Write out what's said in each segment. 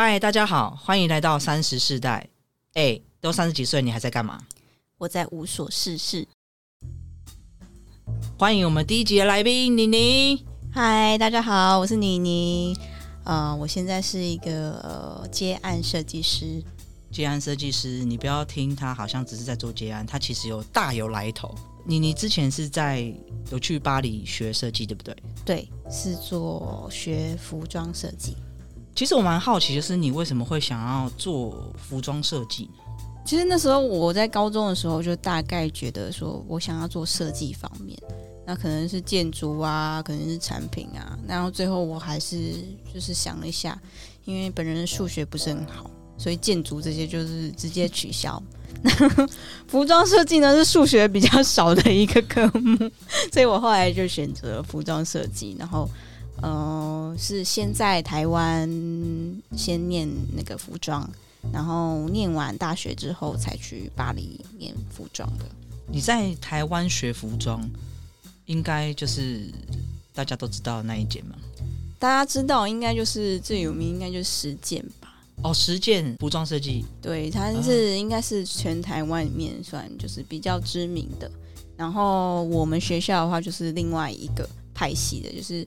嗨，大家好，欢迎来到三十世代。哎，都三十几岁，你还在干嘛？我在无所事事。欢迎我们第一集的来宾妮妮。嗨，大家好，我是妮妮。呃，我现在是一个呃接案设计师。接案设计师，你不要听他好像只是在做接案，他其实有大有来头。妮妮之前是在有去巴黎学设计，对不对？对，是做学服装设计。其实我蛮好奇，就是你为什么会想要做服装设计呢？其实那时候我在高中的时候，就大概觉得说我想要做设计方面，那可能是建筑啊，可能是产品啊，然后最后我还是就是想了一下，因为本人数学不是很好，所以建筑这些就是直接取消。那 服装设计呢是数学比较少的一个科目，所以我后来就选择服装设计，然后。呃，是先在台湾先念那个服装，然后念完大学之后才去巴黎念服装的。你在台湾学服装，应该就是大家都知道那一件吗？大家知道，应该就是最有名，应该就是实践吧。哦，实践服装设计，对，它是应该是全台湾里面算就是比较知名的。然后我们学校的话，就是另外一个派系的，就是。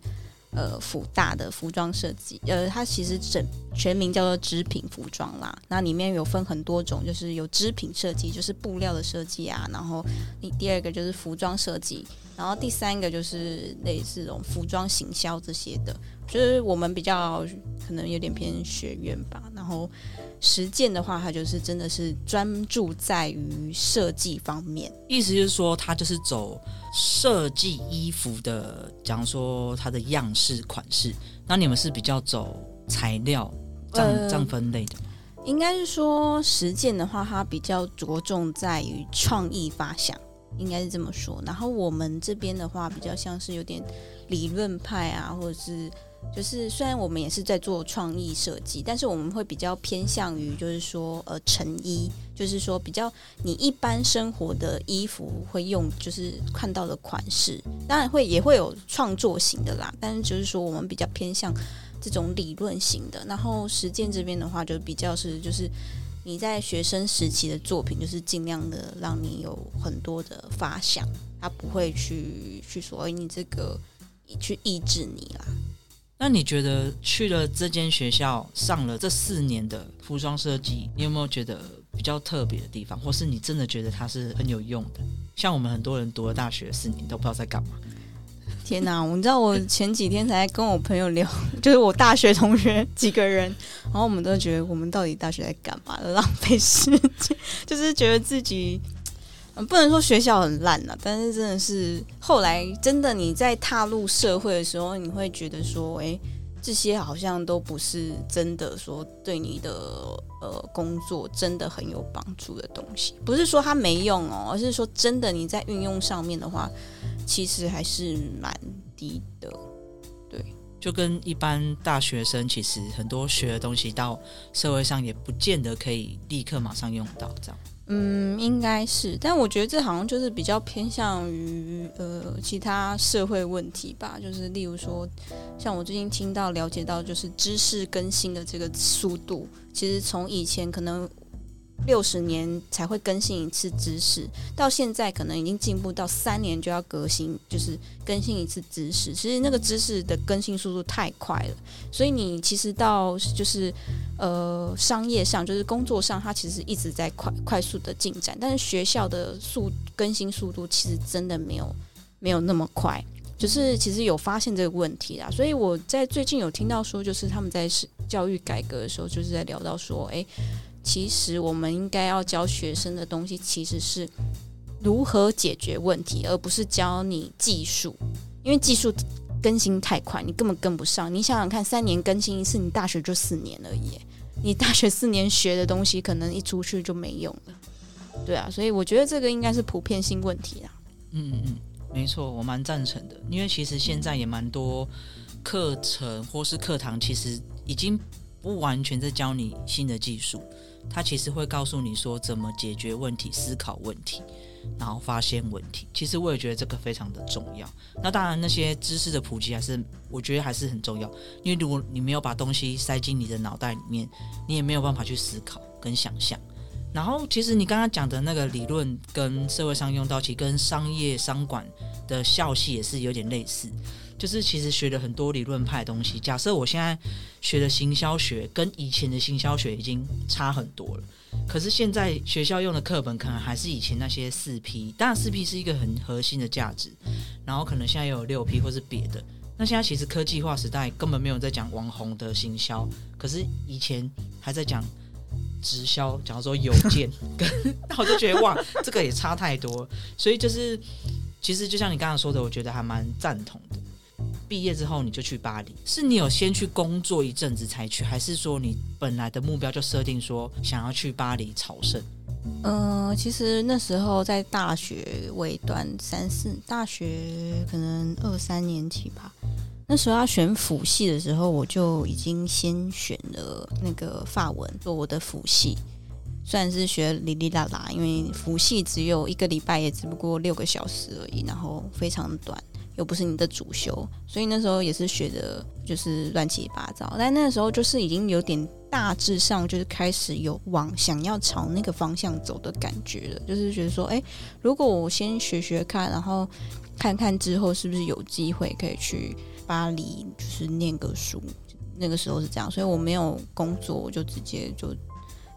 呃，辅大的服装设计，呃，它其实整全名叫做织品服装啦。那里面有分很多种，就是有织品设计，就是布料的设计啊。然后你第二个就是服装设计，然后第三个就是类似这种服装行销这些的。就是我们比较可能有点偏学院吧。然后实践的话，它就是真的是专注在于设计方面。意思就是说，它就是走。设计衣服的，假如说它的样式款式，那你们是比较走材料这样这样分类的吗？应该是说实践的话，它比较着重在于创意发想，应该是这么说。然后我们这边的话，比较像是有点理论派啊，或者是。就是虽然我们也是在做创意设计，但是我们会比较偏向于就是说呃成衣，就是说比较你一般生活的衣服会用就是看到的款式，当然会也会有创作型的啦，但是就是说我们比较偏向这种理论型的，然后实践这边的话就比较是就是你在学生时期的作品，就是尽量的让你有很多的发想，他不会去去说你这个去抑制你啦。那你觉得去了这间学校上了这四年的服装设计，你有没有觉得比较特别的地方，或是你真的觉得它是很有用的？像我们很多人读了大学四年都不知道在干嘛。天哪！你知道我前几天才跟我朋友聊，就是我大学同学几个人，然后我们都觉得我们到底大学在干嘛？浪费时间，就是觉得自己。嗯，不能说学校很烂了，但是真的是后来真的你在踏入社会的时候，你会觉得说，哎，这些好像都不是真的说对你的呃工作真的很有帮助的东西。不是说它没用哦，而是说真的你在运用上面的话，其实还是蛮低的。对，就跟一般大学生，其实很多学的东西到社会上也不见得可以立刻马上用到这样。嗯，应该是，但我觉得这好像就是比较偏向于呃其他社会问题吧，就是例如说，像我最近听到了解到，就是知识更新的这个速度，其实从以前可能。六十年才会更新一次知识，到现在可能已经进步到三年就要革新，就是更新一次知识。其实那个知识的更新速度太快了，所以你其实到就是呃商业上，就是工作上，它其实一直在快快速的进展。但是学校的速更新速度其实真的没有没有那么快，就是其实有发现这个问题啦。所以我在最近有听到说，就是他们在教育改革的时候，就是在聊到说，哎。其实我们应该要教学生的东西，其实是如何解决问题，而不是教你技术。因为技术更新太快，你根本跟不上。你想想看，三年更新一次，你大学就四年而已。你大学四年学的东西，可能一出去就没用了。对啊，所以我觉得这个应该是普遍性问题啦。嗯嗯嗯，没错，我蛮赞成的。因为其实现在也蛮多课程或是课堂，其实已经不完全在教你新的技术。他其实会告诉你说怎么解决问题、思考问题。然后发现问题。其实我也觉得这个非常的重要。那当然，那些知识的普及还是我觉得还是很重要，因为如果你没有把东西塞进你的脑袋里面，你也没有办法去思考跟想象。然后，其实你刚刚讲的那个理论跟社会上用到，其实跟商业商管的校系也是有点类似。就是其实学了很多理论派的东西。假设我现在学的行销学跟以前的行销学已经差很多了，可是现在学校用的课本可能还是以前那些四 P，当然四 P 是一个很核心的价值，然后可能现在又有六 P 或是别的。那现在其实科技化时代根本没有在讲网红的行销，可是以前还在讲。直销，假如说邮件，那我就觉得哇，这个也差太多。所以就是，其实就像你刚刚说的，我觉得还蛮赞同的。毕业之后你就去巴黎，是你有先去工作一阵子才去，还是说你本来的目标就设定说想要去巴黎朝圣？嗯，其实那时候在大学尾端三四，大学可能二三年级吧。那时候要选辅系的时候，我就已经先选了那个法文做我的辅系，虽然是学哩哩啦啦，因为辅系只有一个礼拜，也只不过六个小时而已，然后非常短，又不是你的主修，所以那时候也是学的就是乱七八糟。但那时候就是已经有点大致上就是开始有往想要朝那个方向走的感觉了，就是觉得说，哎，如果我先学学看，然后看看之后是不是有机会可以去。巴黎就是念个书，那个时候是这样，所以我没有工作，我就直接就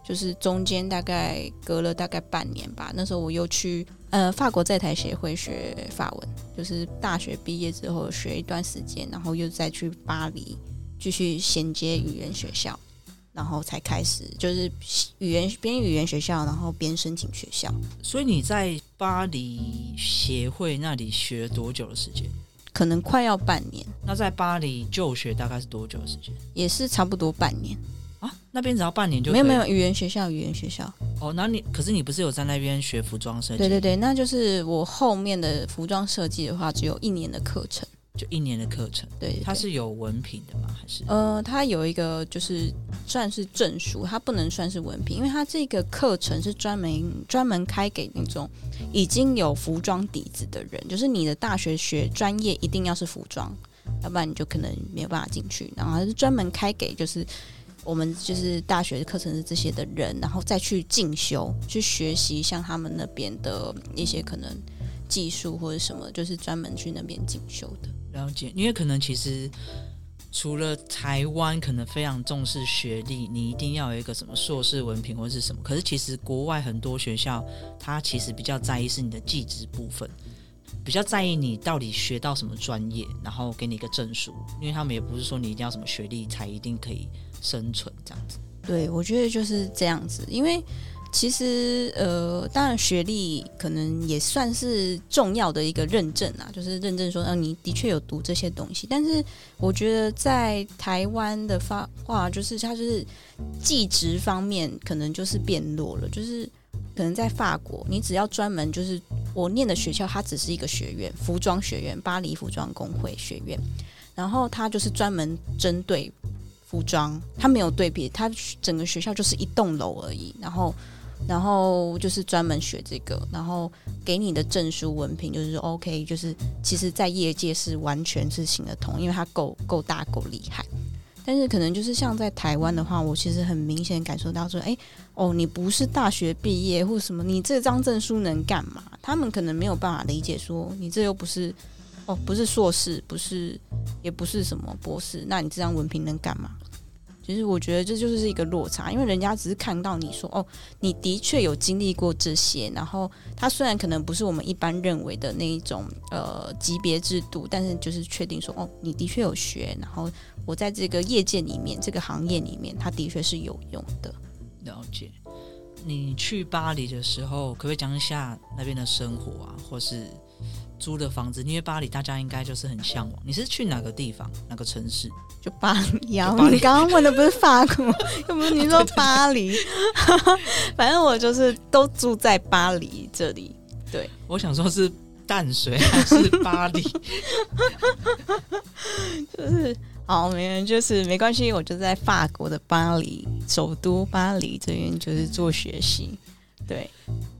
就是中间大概隔了大概半年吧。那时候我又去呃法国在台协会学法文，就是大学毕业之后学一段时间，然后又再去巴黎继续衔接语言学校，然后才开始就是语言边语言学校，然后边申请学校。所以你在巴黎协会那里学多久的时间？可能快要半年。那在巴黎就学大概是多久的时间？也是差不多半年啊。那边只要半年就没有没有语言学校，语言学校。哦，那你可是你不是有在那边学服装设计？对对对，那就是我后面的服装设计的话，只有一年的课程。就一年的课程，对，它是有文凭的吗？还是？呃，它有一个就是算是证书，它不能算是文凭，因为它这个课程是专门专门开给那种已经有服装底子的人，就是你的大学学专业一定要是服装，要不然你就可能没有办法进去。然后它是专门开给就是我们就是大学的课程是这些的人，然后再去进修去学习像他们那边的一些可能技术或者什么，就是专门去那边进修的。了解，因为可能其实除了台湾可能非常重视学历，你一定要有一个什么硕士文凭或者是什么。可是其实国外很多学校，它其实比较在意是你的技职部分，比较在意你到底学到什么专业，然后给你一个证书。因为他们也不是说你一定要什么学历才一定可以生存这样子。对，我觉得就是这样子，因为。其实，呃，当然学历可能也算是重要的一个认证啊，就是认证说，呃，你的确有读这些东西。但是，我觉得在台湾的发话，就是它就是技职方面可能就是变弱了。就是可能在法国，你只要专门就是我念的学校，它只是一个学院，服装学院，巴黎服装工会学院，然后它就是专门针对服装，它没有对比，它整个学校就是一栋楼而已，然后。然后就是专门学这个，然后给你的证书文凭就是 OK，就是其实，在业界是完全是行得通，因为它够够大够厉害。但是可能就是像在台湾的话，我其实很明显感受到说，哎，哦，你不是大学毕业或什么，你这张证书能干嘛？他们可能没有办法理解说，你这又不是哦，不是硕士，不是也不是什么博士，那你这张文凭能干嘛？其实我觉得这就是一个落差，因为人家只是看到你说哦，你的确有经历过这些，然后他虽然可能不是我们一般认为的那一种呃级别制度，但是就是确定说哦，你的确有学，然后我在这个业界里面，这个行业里面，它的确是有用的。了解。你去巴黎的时候，可不可以讲一下那边的生活啊，或是？租的房子，因为巴黎大家应该就是很向往。你是去哪个地方，哪个城市？就 巴黎啊！你刚刚问的不是法国，又不是你说巴黎。反正我就是都住在巴黎这里。对，我想说是淡水还是巴黎？就是好，没人就是没关系，我就在法国的巴黎，首都巴黎这边就是做学习。对，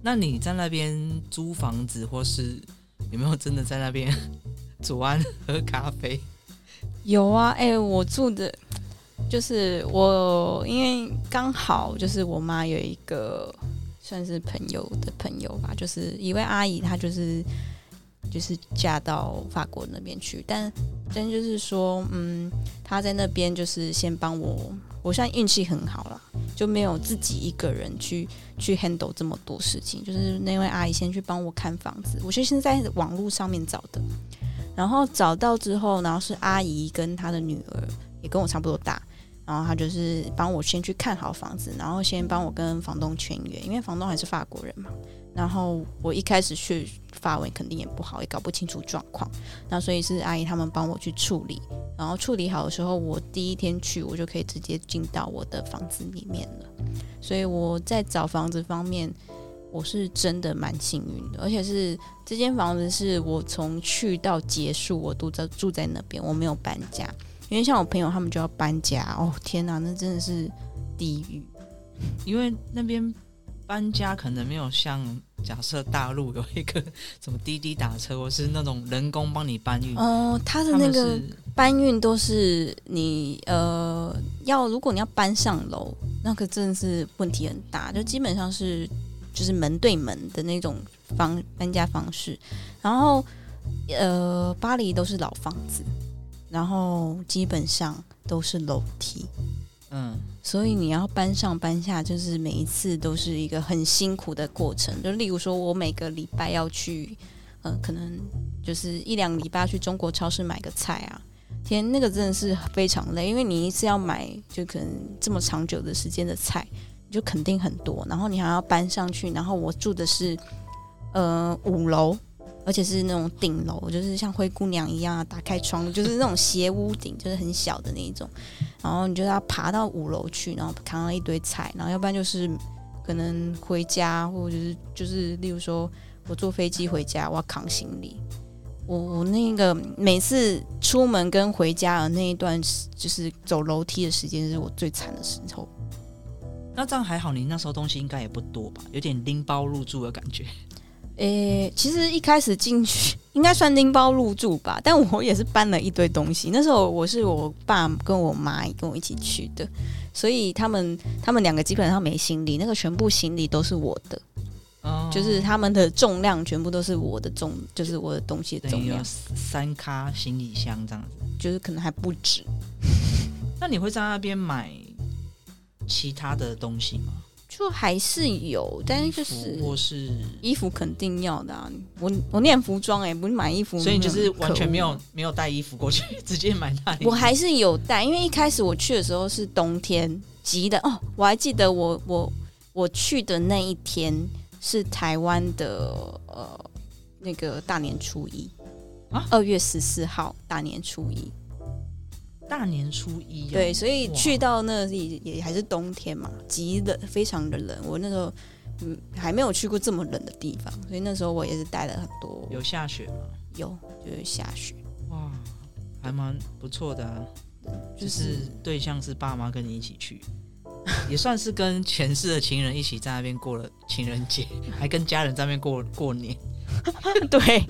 那你在那边租房子，或是有没有真的在那边 煮完喝咖啡？有啊，哎、我住的，就是我，因为刚好就是我妈有一个算是朋友的朋友吧，就是一位阿姨，她就是就是嫁到法国那边去，但但就是说，嗯，她在那边就是先帮我，我现在运气很好了，就没有自己一个人去去 handle 这么多事情，就是那位阿姨先去帮我看房子，我就先在网络上面找的。然后找到之后，然后是阿姨跟她的女儿也跟我差不多大，然后她就是帮我先去看好房子，然后先帮我跟房东签约，因为房东还是法国人嘛。然后我一开始去法文肯定也不好，也搞不清楚状况，那所以是阿姨他们帮我去处理，然后处理好的时候，我第一天去我就可以直接进到我的房子里面了。所以我在找房子方面，我是真的蛮幸运的，而且是这间房子是我从去到结束，我都在住在那边，我没有搬家。因为像我朋友他们就要搬家，哦天哪，那真的是地狱。因为那边搬家可能没有像假设大陆有一个 什么滴滴打车，或是那种人工帮你搬运。哦，他的那个搬运都是你呃要，如果你要搬上楼，那个真的是问题很大，就基本上是就是门对门的那种方搬家方式。然后呃，巴黎都是老房子，然后基本上都是楼梯，嗯，所以你要搬上搬下，就是每一次都是一个很辛苦的过程。就例如说，我每个礼拜要去，呃，可能就是一两礼拜去中国超市买个菜啊，天，那个真的是非常累，因为你一次要买就可能这么长久的时间的菜，你就肯定很多，然后你还要搬上去，然后我住的是呃五楼。而且是那种顶楼，就是像灰姑娘一样啊，打开窗，就是那种斜屋顶，就是很小的那一种。然后你就要爬到五楼去，然后扛了一堆菜，然后要不然就是可能回家，或者是就是例如说我坐飞机回家，我要扛行李。我我那个每次出门跟回家的那一段，就是走楼梯的时间，是我最惨的时候。那这样还好，你那时候东西应该也不多吧？有点拎包入住的感觉。诶、其实一开始进去应该算拎包入住吧，但我也是搬了一堆东西。那时候我是我爸跟我妈跟我一起去的，所以他们他们两个基本上没行李，那个全部行李都是我的。哦，就是他们的重量全部都是我的重，就是我的东西重量，三咖行李箱这样子。就是可能还不止。那你会在那边买其他的东西吗？就还是有，但是就是或是，衣服肯定要的啊。我我念服装哎、不是买衣服，所以你就是完全没有没有带衣服过去，直接买那里。我还是有带，因为一开始我去的时候是冬天，急的哦。我还记得我我我去的那一天是台湾的呃那个大年初一啊二月十四号大年初一。大年初一、哦，对，所以去到那里也还是冬天嘛，极冷，非常的冷。我那时候嗯还没有去过这么冷的地方，所以那时候我也是带了很多，有下雪吗？有就是下雪，哇，还蛮不错的啊。就就是是对象是爸妈跟你一起去，也算是跟前世的情人一起在那边过了情人节，还跟家人在那边过过年。对，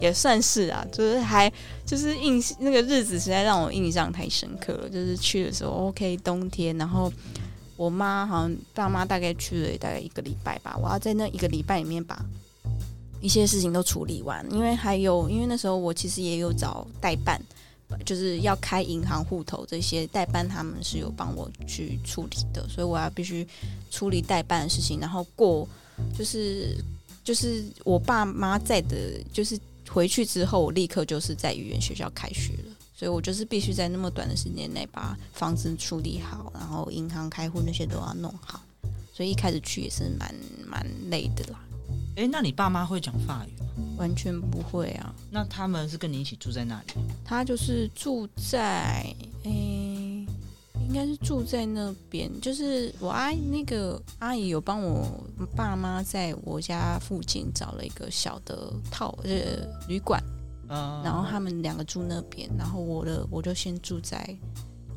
也算是啊，就是还就是印那个日子实在让我印象太深刻了。就是去的时候，OK，冬天，然后我妈好像爸妈大概去了大概一个礼拜吧，我要在那一个礼拜里面把一些事情都处理完，因为还有因为那时候我其实也有找代办。就是要开银行户头这些代办，他们是有帮我去处理的，所以我要必须处理代办的事情，然后过就是就是我爸妈在的，就是回去之后，我立刻就是在语言学校开学了，所以我就是必须在那么短的时间内把房子处理好，然后银行开户那些都要弄好，所以一开始去也是蛮蛮累的啦，哎，那你爸妈会讲法语吗？完全不会啊。那他们是跟你一起住在那里？他就是住在诶、应该是住在那边，就是我阿姨那个阿姨有帮我爸妈在我家附近找了一个小的套呃旅馆。嗯，然后他们两个住那边，然后我的我就先住在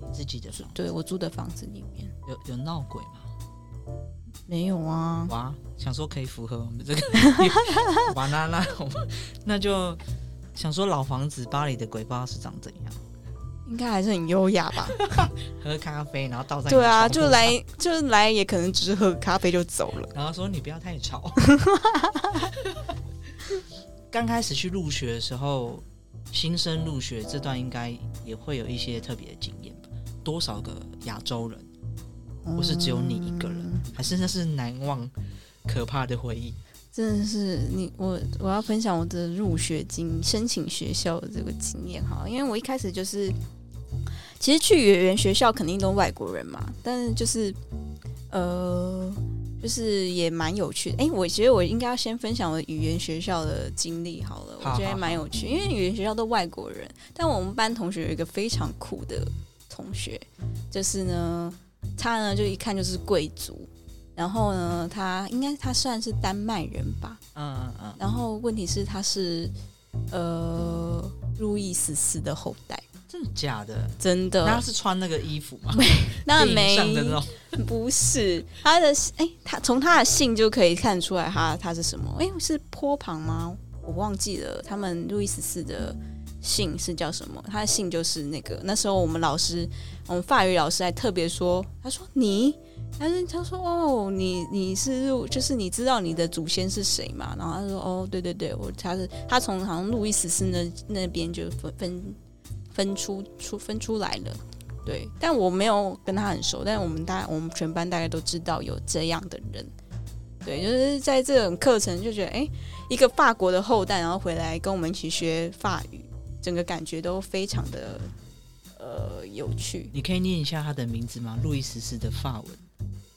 你自己的房对我租的房子里面。有有闹鬼吗？没有啊，哇，想说可以符合我们这个，哇，那那我们那就想说老房子巴黎的鬼不知道是长怎样，应该还是很优雅吧？喝咖啡然后倒在对啊，就来就来，也可能只是喝咖啡就走了。然后说你不要太吵。刚开始去入学的时候，新生入学这段应该也会有一些特别的经验吧？多少个亚洲人，或是只有你一个人，嗯还是那是难忘可怕的回忆？真的是你我我要分享我的入学经申请学校的这个经验哈，因为我一开始就是，其实去语言学校肯定都外国人嘛，但是就是呃，就是也蛮有趣的。哎、我觉得我应该要先分享我语言学校的经历好了，我觉得好蛮有趣，因为语言学校都外国人，但我们班同学有一个非常酷的同学，就是呢，他呢就一看就是贵族。然后呢，他应该他算是丹麦人吧。嗯嗯嗯，然后问题是他是呃路易十四的后代，真的假的？真的。那他是穿那个衣服吗？没那种，不是他的哎，他从他的姓就可以看出来他他是什么？哎，是坡旁吗？我忘记了。他们路易十四的姓是叫什么？他的姓就是那个。那时候我们老师，我们法语老师还特别说，他说你。但是他说：“哦，你你是入，就是你知道你的祖先是谁嘛？”然后他说：“哦，对对对，我他是他从好像路易十四那那边就分分分出出分出来了。”对，但我没有跟他很熟，但我们大我们全班大概都知道有这样的人。对，就是在这种课程就觉得，哎，一个法国的后代，然后回来跟我们一起学法语，整个感觉都非常的呃有趣。你可以念一下他的名字吗？路易十四的法文。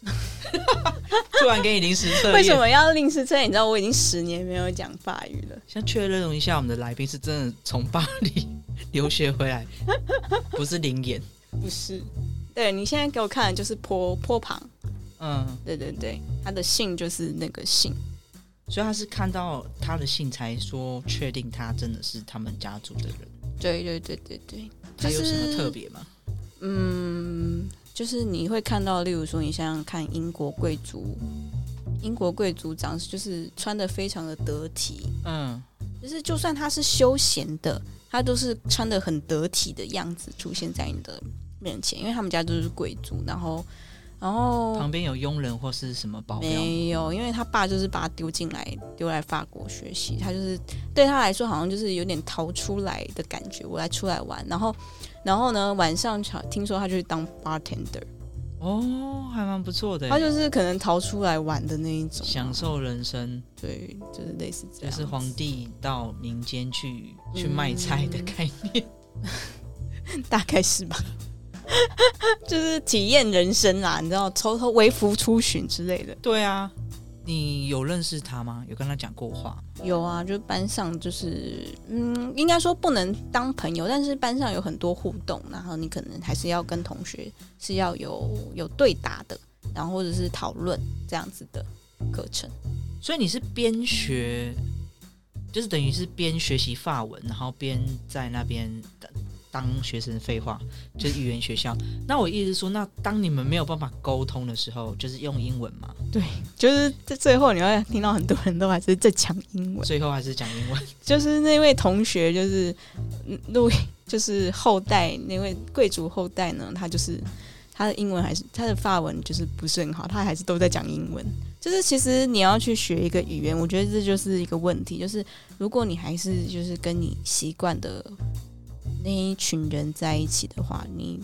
突然给你临时测验，为什么要临时测验？你知道我已经十年没有讲法语了。先确认一下，我们的来宾是真的从巴黎 留学回来，不是灵眼。不是，对你现在给我看的就是坡坡旁，嗯，对对对，他的姓就是那个姓。所以他是看到他的姓才说确定他真的是他们家族的人。对对对对对，他有什么特别吗？嗯，就是你会看到，例如说，你想想看英国贵族，英国贵族长就是穿的非常的得体，嗯，就是就算他是休闲的，他都是穿的很得体的样子出现在你的面前，因为他们家都是贵族，然后然后旁边有佣人或是什么保镖？没有，因为他爸就是把他丢进来，丢来法国学习。他就是对他来说，好像就是有点逃出来的感觉。我来出来玩，然后，然后呢，晚上听说他就去当 bartender，哦，还蛮不错的。他就是可能逃出来玩的那一种，享受人生，对，就是类似这样。就是皇帝到民间去去卖菜的概念。大概是吧，就是体验人生啦，你知道，偷偷微服出巡之类的。对啊，你有认识他吗？有跟他讲过话吗？有啊，就是班上就是，嗯，应该说不能当朋友，但是班上有很多互动，然后你可能还是要跟同学是要有有对答的，然后或者是讨论这样子的课程。所以你是边学，就是等于是边学习法文，然后边在那边当当学生废话，就是语言学校。那我意思说，那当你们没有办法沟通的时候，就是用英文嘛？对就是在最后你会听到很多人都还是在讲英文，最后还是讲英文。就是那位同学就是嗯路，就是后代那位贵族后代呢，他就是他的英文还是他的法文就是不是很好，他还是都在讲英文。就是其实你要去学一个语言，我觉得这就是一个问题。就是如果你还是就是跟你习惯的那一群人在一起的话，你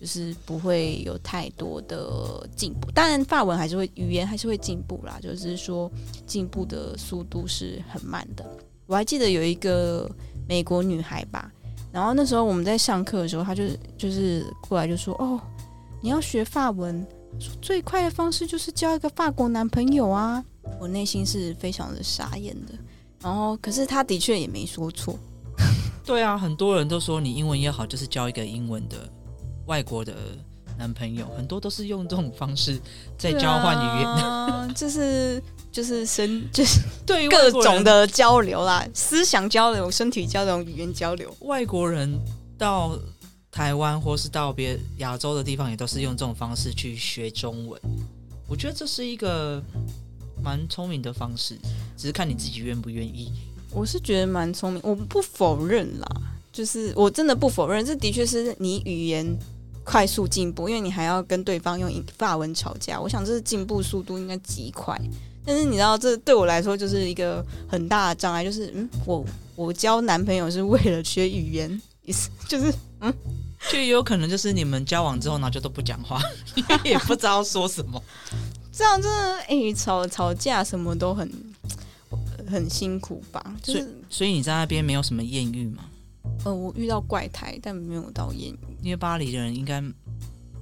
就是不会有太多的进步。当然，法文还是会语言还是会进步啦，就是说进步的速度是很慢的。我还记得有一个美国女孩吧，然后那时候我们在上课的时候，她就就是过来就说：“哦，你要学法文，说最快的方式就是交一个法国男朋友啊！”我内心是非常的傻眼的。然后，可是她的确也没说错，对啊，很多人都说你英文也好，就是交一个英文的外国的男朋友，很多都是用这种方式在交换语言。啊，就是就是身就是对于各种的交流啦，思想交流、身体交流、语言交流。外国人到台湾或是到别亚洲的地方，也都是用这种方式去学中文。我觉得这是一个蛮聪明的方式，只是看你自己愿不愿意。我是觉得蛮聪明，我不否认啦，就是我真的不否认，这的确是你语言快速进步，因为你还要跟对方用法文吵架，我想这是进步速度应该极快。但是你知道，这对我来说就是一个很大的障碍，就是嗯，我我交男朋友是为了学语言，意思就是嗯，就有可能就是你们交往之后呢，就都不讲话，也不知道说什么，这样真的哎，吵吵架什么都很。很辛苦吧？所以，所以你在那边没有什么艳遇吗？呃，我遇到怪胎，但没有到艳遇。因为巴黎的人应该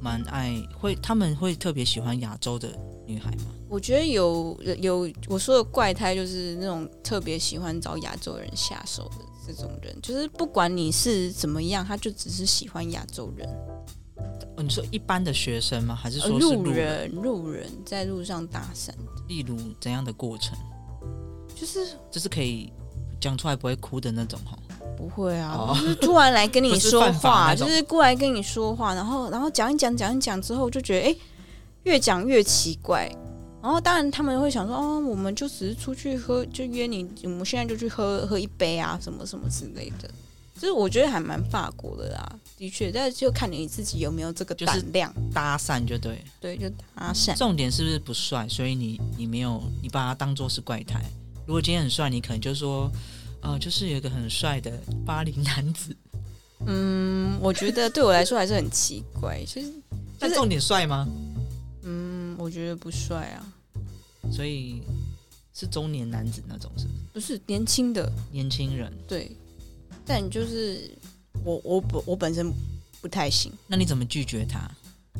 蛮爱，会他们会特别喜欢亚洲的女孩吗？我觉得有有我说的怪胎，就是那种特别喜欢找亚洲人下手的这种人，就是不管你是怎么样，他就只是喜欢亚洲人。你说一般的学生吗？还是说路人？路人在路上搭讪，例如怎样的过程？就是就是可以讲出来不会哭的那种哈，不会啊，就是突然来跟你 说话，就是过来跟你说话，然后然后讲一讲讲一讲之后，就觉得哎，越讲越奇怪。然后当然他们会想说，哦，我们就只是出去喝，就约你，我们现在就去喝喝一杯啊，什么什么之类的。就是我觉得还蛮法国的啦，的确，但是就看你自己有没有这个胆量搭讪，就对，对，就搭讪。重点是不是不帅？所以你你没有你把他当做是怪胎。如果今天很帅，你可能就说，呃，就是有一个很帅的巴黎男子。嗯，我觉得对我来说还是很奇怪。其实，但重点帅吗？嗯，我觉得不帅啊。所以是中年男子那种，是不是？不是年轻的年轻人。对，但就是我我本我本身不太行。那你怎么拒绝他？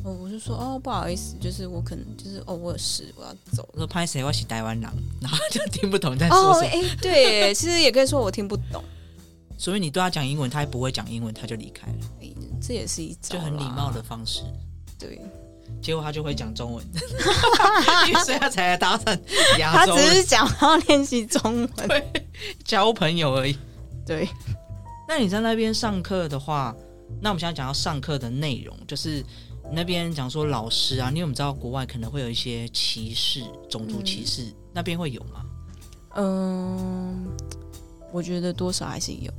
哦，我就说哦，不好意思，就是我可能就是哦，我有事，我要走。我说拍谁？我是台湾人，然后就听不懂在说什么。哎，对，其实也可以说我听不懂。所以你对他讲英文，他还不会讲英文，他就离开了。这也是一就很礼貌的方式。对，结果他就会讲中文，所以他才来搭讪亚洲。他只是想要练习中文，对，交朋友而已。对，那你在那边上课的话，那我们现在讲到上课的内容，就是。那边讲说老师啊，因为我们知道国外可能会有一些歧视、种族歧视？那边会有吗？嗯，我觉得多少还是有，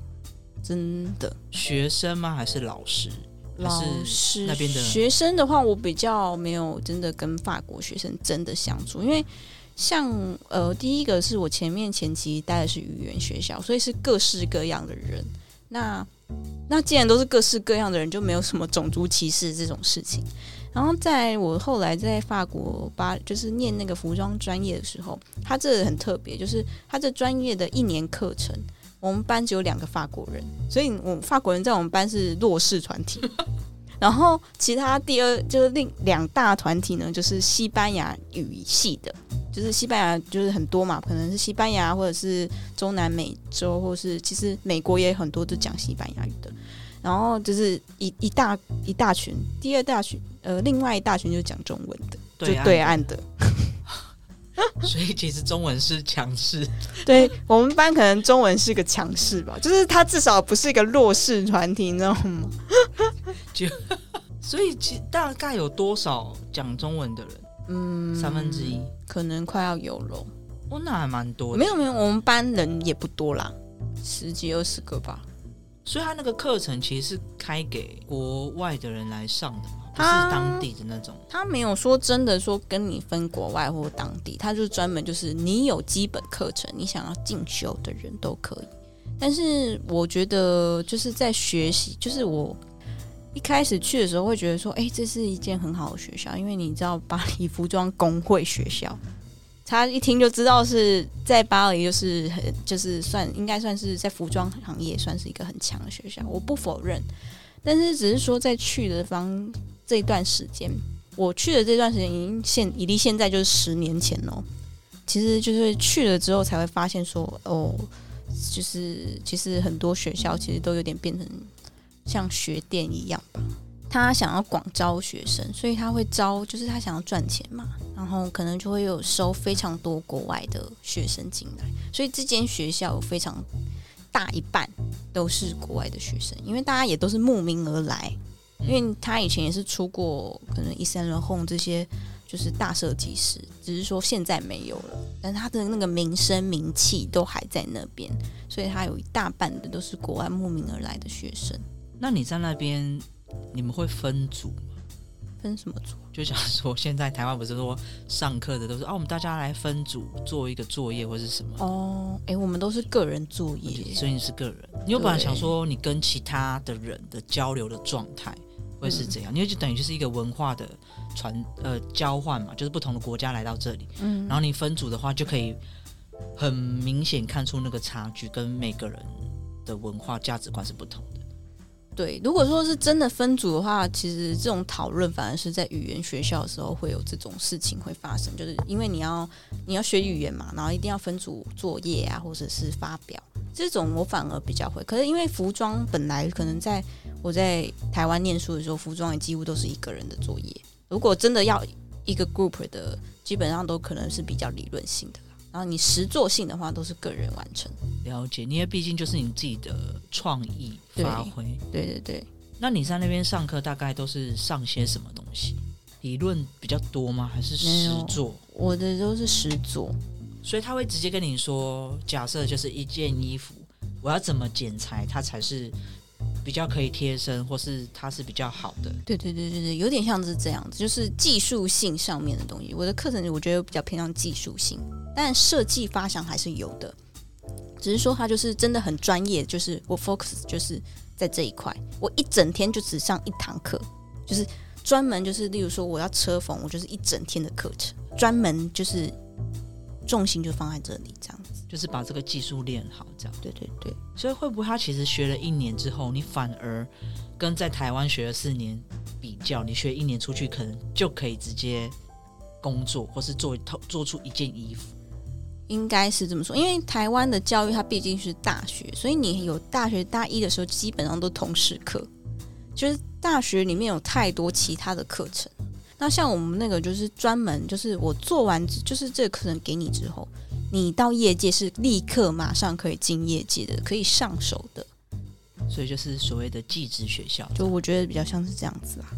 真的。学生吗？还是老师？老师那边的学生的话，我比较没有真的跟法国学生真的相处，因为像呃，第一个是我前面前期待的是语言学校，所以是各式各样的人。那那既然都是各式各样的人，就没有什么种族歧视这种事情。然后在我后来在法国巴，就是念那个服装专业的时候，他这很特别，就是他这专业的一年课程，我们班只有两个法国人，所以我法国人在我们班是弱势团体。然后其他第二就是另两大团体呢，就是西班牙语系的，就是西班牙就是很多嘛，可能是西班牙或者是中南美洲，或是其实美国也很多都讲西班牙语的。然后就是一一大一大群，第二大群呃，另外一大群就是讲中文的，就对岸的。所以其实中文是强势，对我们班可能中文是个强势吧，就是他至少不是一个弱势团体，你知道吗？就 所以其大概有多少讲中文的人？嗯，三分之一，可能快要有了。哦，那还蛮多。没有没有，我们班人也不多啦，十几二十个吧。所以他那个课程其实是开给国外的人来上的嘛。他是当地的那种，他没有说真的说跟你分国外或当地，他就专门就是你有基本课程，你想要进修的人都可以。但是我觉得就是在学习，就是我一开始去的时候会觉得说，哎，这是一件很好的学校，因为你知道巴黎服装工会学校，他一听就知道是在巴黎，就是很就是算应该算是在服装行业算是一个很强的学校，我不否认，但是只是说在去的方。这段时间，我去的这段时间已经现已离现在就是十年前哦。其实就是去了之后才会发现说，哦，就是其实很多学校其实都有点变成像学店一样吧。他想要广招学生，所以他会招，就是他想要赚钱嘛，然后可能就会有收非常多国外的学生进来，所以这间学校有非常大一半都是国外的学生，因为大家也都是慕名而来。因为他以前也是出过可能《伊森人轰》这些，就是大设计师，只是说现在没有了，但他的那个名声名气都还在那边，所以他有一大半的都是国外慕名而来的学生。那你在那边，你们会分组吗？分什么组？就想说，现在台湾不是说上课的都是哦，我们大家来分组做一个作业或是什么？哦，哎，我们都是个人作业，所以你是个人。你有本来想说，你跟其他的人的交流的状态会是怎样？因为就等于就是一个文化的传呃交换嘛，就是不同的国家来到这里，嗯，然后你分组的话，就可以很明显看出那个差距，跟每个人的文化价值观是不同的。对，如果说是真的分组的话，其实这种讨论反而是在语言学校的时候会有这种事情会发生，就是因为你要你要学语言嘛，然后一定要分组作业啊，或者是发表这种，我反而比较会。可是因为服装本来可能在我在台湾念书的时候，服装也几乎都是一个人的作业。如果真的要一个 group 的，基本上都可能是比较理论性的。然后你实作性的话都是个人完成，了解，因为毕竟就是你自己的创意发挥。对对对。那你在那边上课大概都是上些什么东西？理论比较多吗？还是实作？我的都是实作，所以他会直接跟你说，假设就是一件衣服，我要怎么剪裁，它才是。比较可以贴身，或是它是比较好的。对对对对对，有点像是这样子，就是技术性上面的东西。我的课程我觉得比较偏向技术性，但设计发想还是有的。只是说它就是真的很专业，就是我 focus 就是在这一块，我一整天就只上一堂课，就是专门就是例如说我要车缝，我就是一整天的课程，专门就是重心就放在这里这样。就是把这个技术练好，这样。对对对。所以会不会他其实学了一年之后，你反而跟在台湾学了四年比较，你学一年出去可能就可以直接工作，或是做做出一件衣服？应该是这么说，因为台湾的教育它毕竟是大学，所以你有大学大一的时候基本上都同时课，就是大学里面有太多其他的课程。那像我们那个就是专门就是我做完就是这个课程给你之后。你到业界是立刻马上可以进业界的，可以上手的，所以就是所谓的技职学校，就我觉得比较像是这样子啊。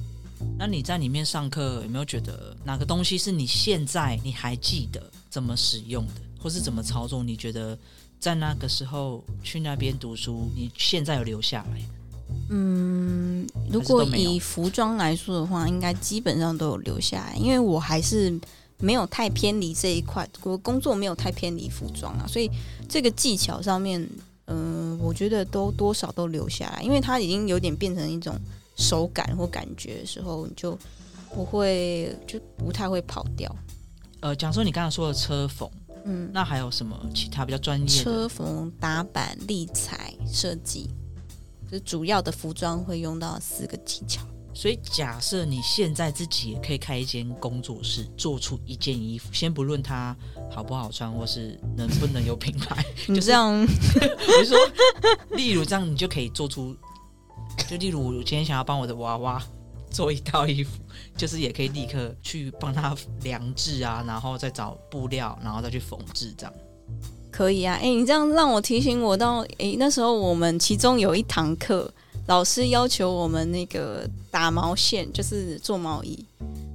那你在里面上课有没有觉得哪个东西是你现在你还记得怎么使用的，或是怎么操作？你觉得在那个时候去那边读书，你现在有留下来？嗯，如果以服装来说的话，应该基本上都有留下来，因为我还是。没有太偏离这一块，我工作没有太偏离服装啊，所以这个技巧上面，嗯，我觉得都多少都留下来，因为它已经有点变成一种手感或感觉的时候，你就不会就不太会跑掉。呃，讲说你刚才说的车缝，嗯，那还有什么其他比较专业？车缝、打板、立裁、设计，就主要的服装会用到四个技巧。所以，假设你现在自己也可以开一间工作室，做出一件衣服，先不论它好不好穿，或是能不能有品牌，就这样，我就说，例如这样，你就可以做出，就例如我今天想要帮我的娃娃做一套衣服，就是也可以立刻去帮他量制啊，然后再找布料，然后再去缝制，这样可以啊。哎，你这样让我提醒我到，哎，那时候我们其中有一堂课。老师要求我们那个打毛线，就是做毛衣，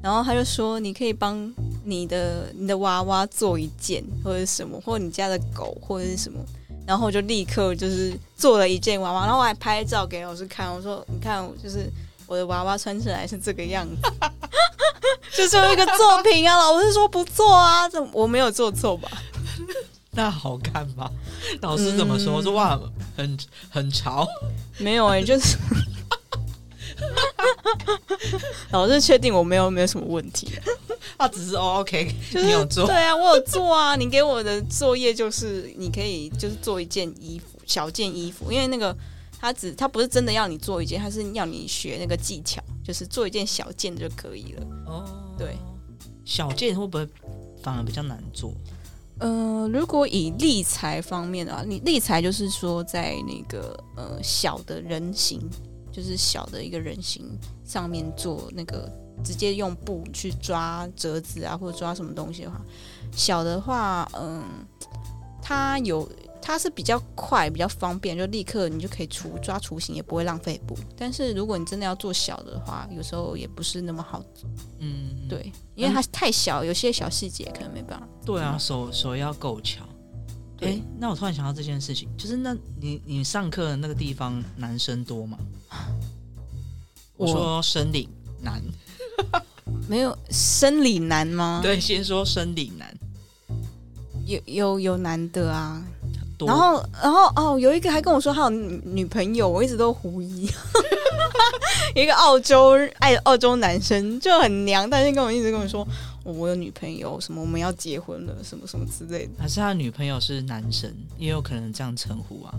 然后他就说你可以帮你的你的娃娃做一件或者什么，或者你家的狗或者是什么，然后我就立刻就是做了一件娃娃，然后我还拍照给老师看，我说你看，就是我的娃娃穿起来是这个样子，就是一个作品啊。老师说不错啊，这我没有做错吧？那好看吗？老师怎么说？说哇，很很潮。没有哎，就是 老师确定我没有没有什么问题。他只是 OK，就是你有做？对啊，我有做啊。你给我的作业就是你可以就是做一件衣服，小件衣服。因为那个他只他不是真的要你做一件，他是要你学那个技巧，就是做一件小件就可以了。哦，对，小件会不会反而比较难做？呃，如果以立裁方面的话，你立裁就是说在那个呃小的人形，就是小的一个人形上面做那个直接用布去抓折子啊，或者抓什么东西的话，小的话，嗯，它有。它是比较快、比较方便，就立刻你就可以除抓雏形，也不会浪费布。但是如果你真的要做小的话，有时候也不是那么好做。嗯，对，因为它太小，有些小细节可能没办法。对啊，手手要够巧。对哎，那我突然想到这件事情，就是那你你上课的那个地方男生多吗？我我说生理男，没有生理男吗？，对，先说生理男有有有男的啊。多，然后，然后哦，有一个还跟我说他有女女朋友，我一直都狐疑。一个澳洲爱澳洲男生就很娘，但是跟我一直跟我说、哦我有女朋友，什么我们要结婚了，什么什么之类的。还是他女朋友是男生，也有可能这样称呼啊？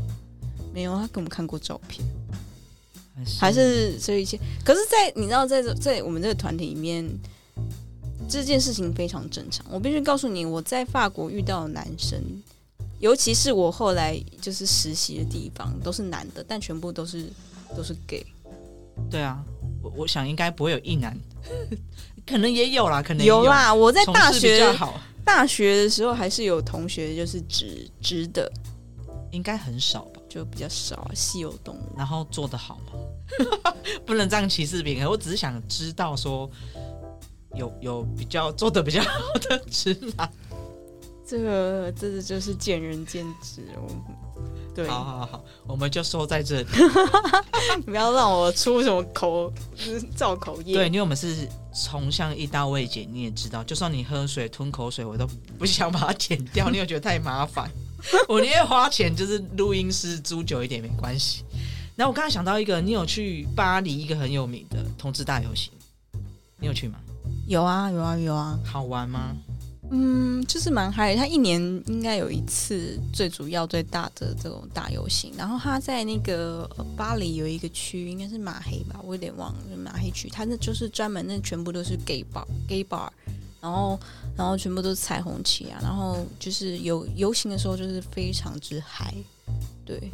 没有，他给我们看过照片，还是这一些。可是在，你知道，在这在我们这个团体里面，这件事情非常正常。我必须告诉你，我在法国遇到的男生，尤其是我后来就是实习的地方，都是男的，但全部都是都是 gay。对啊，我我想应该不会有一男，可能也有啦，可能也有啦，我在大学，大学的时候还是有同学就是直直的，应该很少吧。就比较少啊，稀有动物。然后做的好吗？不能这样歧视别人，我只是想知道说有有比较做的比较好的直男。这个这个就是见仁见智哦。对，好好好，我们就说在这里。不要让我出什么口就是造口业。对，因为我们是从像一刀未剪，你也知道，就算你喝水吞口水，我都不想把它剪掉，你有觉得太麻烦？我宁愿花钱就是录音室租久一点没关系。然后我刚才想到一个，你有去巴黎一个很有名的同志大游行，你有去吗？有啊有啊有啊，好玩吗？嗯，就是蛮嗨。他一年应该有一次最主要最大的这种大游行，然后他在那个呃巴黎有一个区，应该是马黑吧，我有点忘了，就是马黑区。他那就是专门那全部都是 gay bar gay bar，然后然后全部都是彩虹旗啊，然后就是游游行的时候就是非常之嗨，对，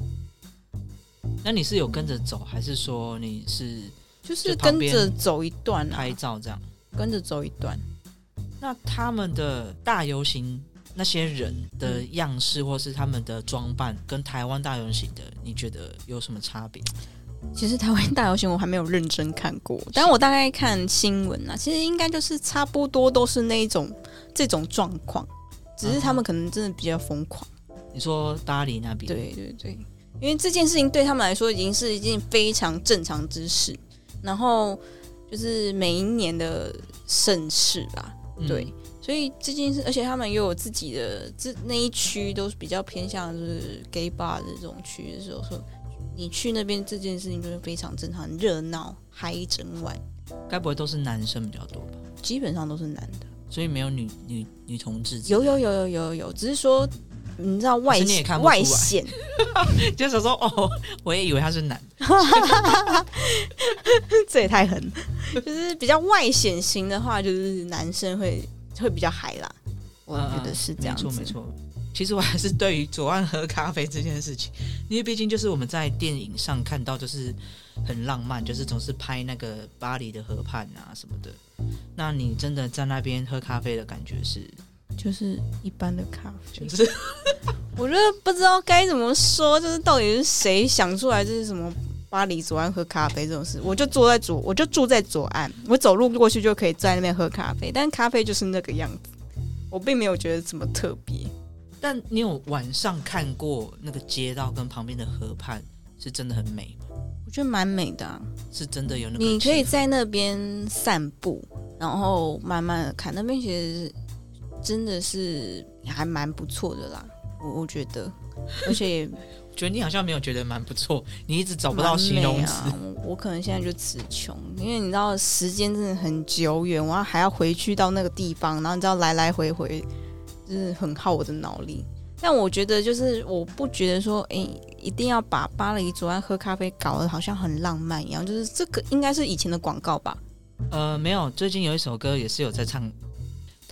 那你是有跟着走，还是说你是就是跟着走一段啊拍，照这样？跟着走一段。那他们的大游行那些人的样式，或是他们的装扮，跟台湾大游行的，你觉得有什么差别？其实台湾大游行我还没有认真看过，但我大概看新闻啊，其实应该就是差不多都是那一种这种状况，只是他们可能真的比较疯狂。你说巴黎那边，，对对对，因为这件事情对他们来说已经是一件非常正常之事，然后就是每一年的盛事吧，嗯对，所以这件事，而且他们又有自己的这那一区都是比较偏向就是 gay bar 的这种区的时候，说你去那边这件事情就是非常正常，热闹，嗨一整晚，该不会都是男生比较多吧？基本上都是男的。所以没有女女女同志有有有有有有，只是说你知道外外显，就是说哦，我也以为他是男的，这也太狠了。就是比较外显型的话，就是男生会会比较嗨啦。我觉得是这样子，嗯没错没错。其实我还是对于左岸喝咖啡这件事情，因为毕竟就是我们在电影上看到，就是很浪漫，就是总是拍那个巴黎的河畔啊什么的。那你真的在那边喝咖啡的感觉是，就是一般的咖啡。就是 我觉得不知道该怎么说，就是到底是谁想出来这是什么巴黎左岸喝咖啡这种事？我就坐在左，我就住在左岸，我走路过去就可以在那边喝咖啡，但咖啡就是那个样子，我并没有觉得怎么特别。但你有晚上看过那个街道跟旁边的河畔，是真的很美吗？我觉得蛮美的、啊，是真的有那个你可以在那边散步，然后慢慢的看，那边其实真的是还蛮不错的啦，我我觉得，而且也觉得你好像没有觉得蛮不错，你一直找不到形容词。我我可能现在就词穷，因为你知道时间真的很久远，我要还要回去到那个地方，然后你知道来来回回，就是很耗我的脑力。但我觉得就是我不觉得说，哎、一定要把巴黎左岸喝咖啡搞得好像很浪漫一样，就是这个应该是以前的广告吧？呃，没有，最近有一首歌也是有在唱，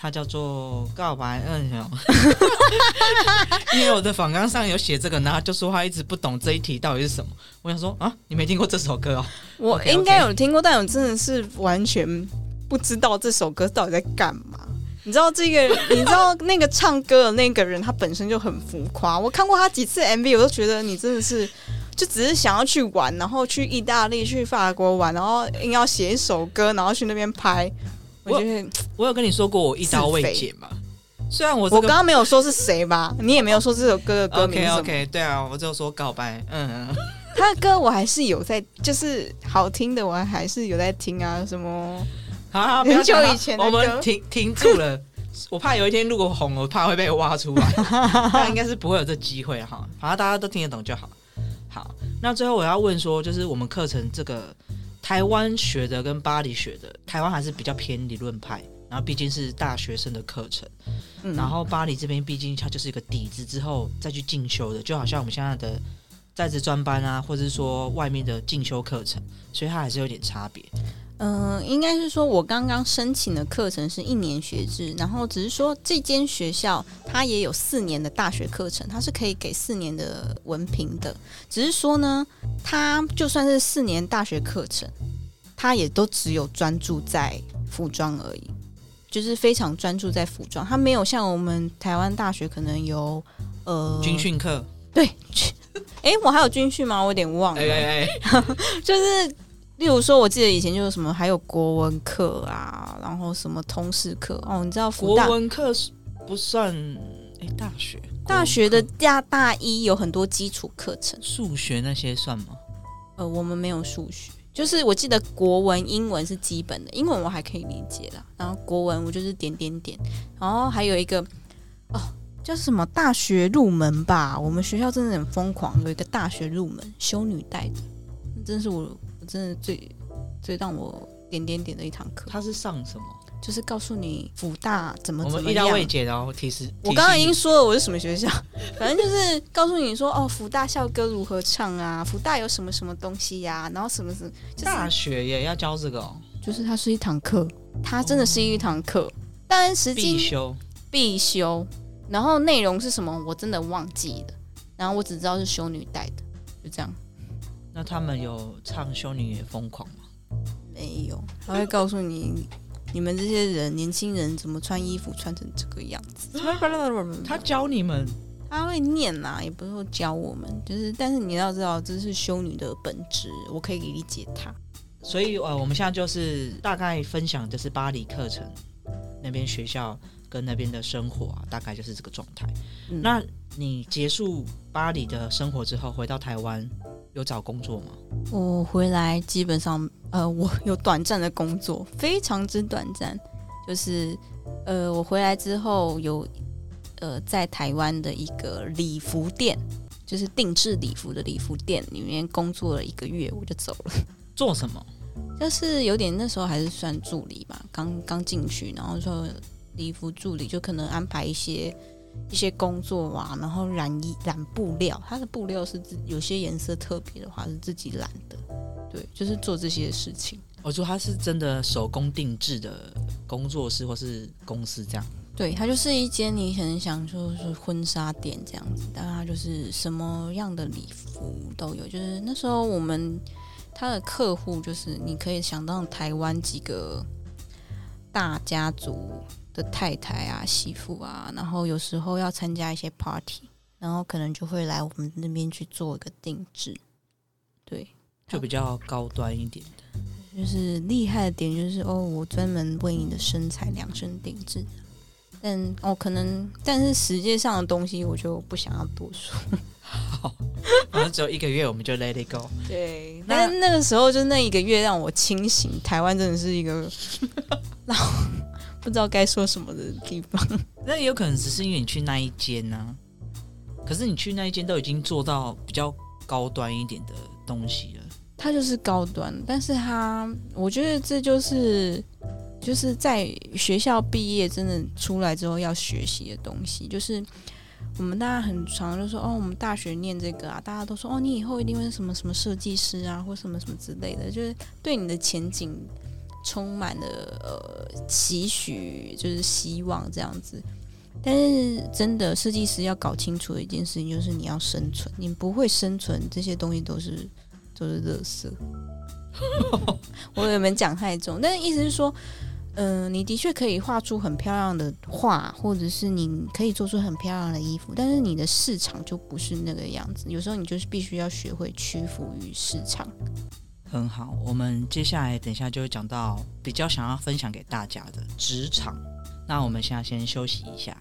它叫做《告白二雄》，因为我的访纲上有写这个，然后就说他一直不懂这一题到底是什么。我想说啊，你没听过这首歌哦？我应该有听过，但我真的是完全不知道这首歌到底在干嘛。你知道这个，你知道那个唱歌的那个人，他本身就很浮夸。我看过他几次 MV，我都觉得你真的是，就只是想要去玩，然后去意大利、去法国玩，然后硬要写一首歌，然后去那边拍。我觉得我有跟你说过我一刀未剪嘛。虽然我我刚刚没有说是谁吧，你也没有说这首歌的歌名 OK OK，对啊，我就说告白。嗯，他的歌我还是有在，就是好听的，我还是有在听啊，什么。好，很久以前我们停停住了。我怕有一天如果红，我怕会被挖出来。那应该是不会有这机会哈。反正大家都听得懂就好。好，那最后我要问说，就是我们课程这个台湾学的跟巴黎学的，台湾还是比较偏理论派。然后毕竟是大学生的课程，然后巴黎这边毕竟它就是一个底子，之后再去进修的，就好像我们现在的在职专班啊，或者是说外面的进修课程，所以它还是有点差别。嗯，应该是说，我刚刚申请的课程是一年学制，然后只是说这间学校它也有四年的大学课程，它是可以给四年的文凭的。只是说呢，它就算是四年大学课程，它也都只有专注在服装而已，就是非常专注在服装，他没有像我们台湾大学可能有呃军训课。对，哎，我还有军训吗？我有点忘了，就是。例如说，我记得以前就是什么，还有国文课啊，然后什么通识课哦，你知道？国文课不算哎，大学大学的大大一有很多基础课程，数学那些算吗？呃，我们没有数学，就是我记得国文、英文是基本的，英文我还可以理解啦。然后国文我就是点点点，然后还有一个哦，叫什么大学入门吧？我们学校真的很疯狂，有一个大学入门修女带的，真是我。真的最最让我点点点的一堂课，他是上什么？就是告诉你福大怎么怎么样。我们意未解，然后提示。我刚刚已经说了我是什么学校，反正就是告诉你说哦，福大校歌如何唱啊，福大有什么什么东西呀，然后什么什么。大学也要教这个哦？就是它是一堂课，它真的是一堂课，但实际必修必修，然后内容是什么我真的忘记了，然后我只知道是修女带的，就这样。那他们有唱《修女也疯狂》吗？没有，他会告诉你，你们这些人，年轻人怎么穿衣服穿成这个样子。他教你们，他会念呐，也不是说教我们，就是，但是你要知道，这是修女的本质，我可以理解他。所以，呃，我们现在就是大概分享，就是巴黎课程那边学校跟那边的生活啊，大概就是这个状态。那你结束巴黎的生活之后，回到台湾。有找工作吗？我回来基本上，呃，我有短暂的工作，非常之短暂。就是，呃，我回来之后有，呃，在台湾的一个礼服店，就是定制礼服的礼服店里面工作了一个月，我就走了。做什么？就是有点那时候还是算助理吧，刚刚进去，然后说礼服助理就可能安排一些。一些工作啊，然后染衣染布料，它的布料是自有些颜色特别的话是自己染的，对，就是做这些事情。我说它是真的手工定制的工作室或是公司这样？对，它就是一间你很想就是婚纱店这样子，但它就是什么样的礼服都有。就是那时候我们他的客户就是你可以想到台湾几个大家族。的太太啊，媳妇啊，然后有时候要参加一些 party，然后可能就会来我们那边去做一个定制，对，就比较高端一点的。就是厉害的点就是哦，我专门为你的身材量身定制，但哦可能，但是实际上的东西我就不想要多说。好，反正只有一个月，我们就 let it go。对，但那个时候就那一个月让我清醒，台湾真的是一个 老。不知道该说什么的地方，那也有可能只是因为你去那一间呢。可是你去那一间都已经做到比较高端一点的东西了。它就是高端，但是它，我觉得这就是就是在学校毕业真的出来之后要学习的东西。就是我们大家很常就说哦，我们大学念这个啊，大家都说哦，你以后一定会什么什么设计师啊，或什么什么之类的，就是对你的前景。充满了呃期许，就是希望这样子。但是真的，设计师要搞清楚的一件事情，就是你要生存。你不会生存，这些东西都是都是垃圾。我有没有讲太重？但是意思是说，嗯、你的确可以画出很漂亮的画，或者是你可以做出很漂亮的衣服，但是你的市场就不是那个样子。有时候你就是必须要学会屈服于市场。很好，我们接下来等一下就会讲到比较想要分享给大家的职场。那我们现在先休息一下。